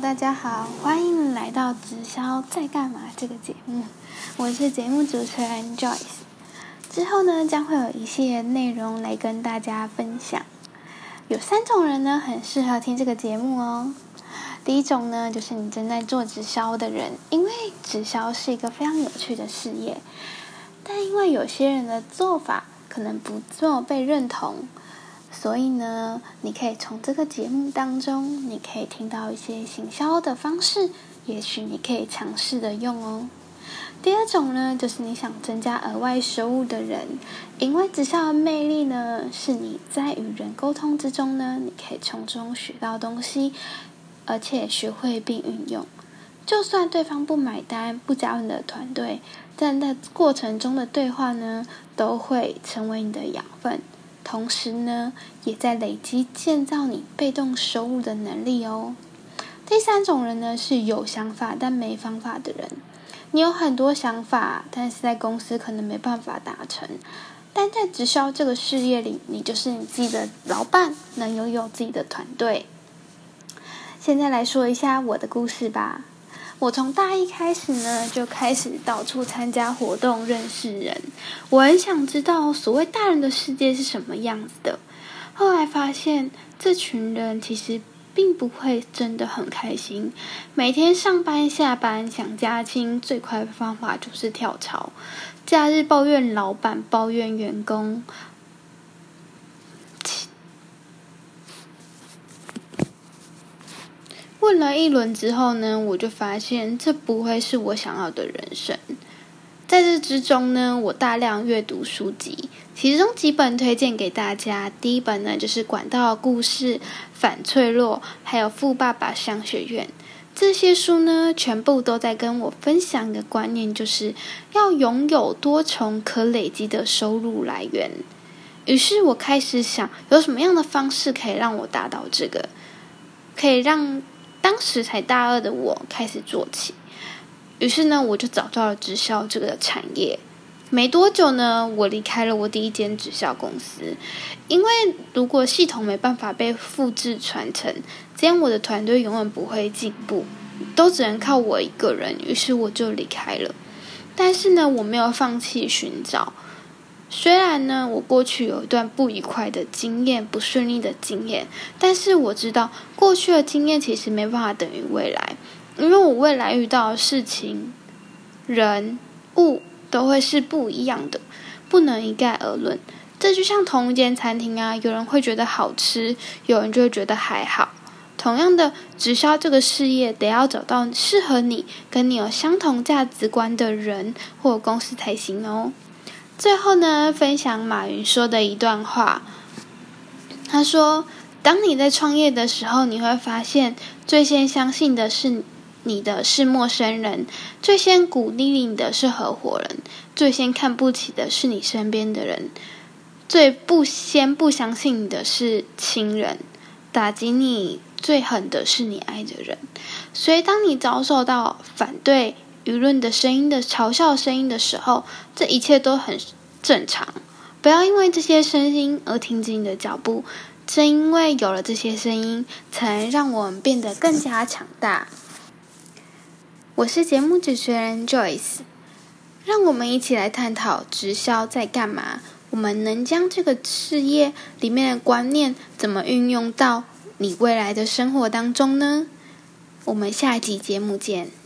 大家好，欢迎来到《直销在干嘛》这个节目，我是节目主持人 Joyce。之后呢，将会有一系列内容来跟大家分享。有三种人呢，很适合听这个节目哦。第一种呢，就是你正在做直销的人，因为直销是一个非常有趣的事业，但因为有些人的做法可能不这么被认同。所以呢，你可以从这个节目当中，你可以听到一些行销的方式，也许你可以尝试的用哦。第二种呢，就是你想增加额外收入的人，因为直销的魅力呢，是你在与人沟通之中呢，你可以从中学到东西，而且学会并运用。就算对方不买单、不加入你的团队，但在过程中的对话呢，都会成为你的养分。同时呢，也在累积建造你被动收入的能力哦。第三种人呢，是有想法但没方法的人。你有很多想法，但是在公司可能没办法达成。但在直销这个事业里，你就是你自己的老板，能拥有自己的团队。现在来说一下我的故事吧。我从大一开始呢，就开始到处参加活动，认识人。我很想知道所谓大人的世界是什么样子的。后来发现，这群人其实并不会真的很开心。每天上班下班想加薪，最快的方法就是跳槽。假日抱怨老板，抱怨员工。问了一轮之后呢，我就发现这不会是我想要的人生。在这之中呢，我大量阅读书籍，其中几本推荐给大家。第一本呢，就是《管道故事》《反脆弱》，还有《富爸爸商学院》。这些书呢，全部都在跟我分享一个观念，就是要拥有多重可累积的收入来源。于是我开始想，有什么样的方式可以让我达到这个，可以让。当时才大二的我开始做起，于是呢，我就找到了直销这个产业。没多久呢，我离开了我第一间直销公司，因为如果系统没办法被复制传承，这样我的团队永远不会进步，都只能靠我一个人。于是我就离开了。但是呢，我没有放弃寻找。虽然呢，我过去有一段不愉快的经验、不顺利的经验，但是我知道过去的经验其实没办法等于未来，因为我未来遇到的事情、人物都会是不一样的，不能一概而论。这就像同一间餐厅啊，有人会觉得好吃，有人就会觉得还好。同样的，直销这个事业得要找到适合你、跟你有相同价值观的人或公司才行哦。最后呢，分享马云说的一段话。他说：“当你在创业的时候，你会发现，最先相信的是你的是陌生人，最先鼓励你的是合伙人，最先看不起的是你身边的人，最不先不相信你的是亲人，打击你最狠的是你爱的人。所以，当你遭受到反对。”舆论的声音的嘲笑声音的时候，这一切都很正常。不要因为这些声音而停止你的脚步。正因为有了这些声音，才让我们变得更加强大。我是节目主持人 Joyce，让我们一起来探讨直销在干嘛。我们能将这个事业里面的观念怎么运用到你未来的生活当中呢？我们下一集节目见。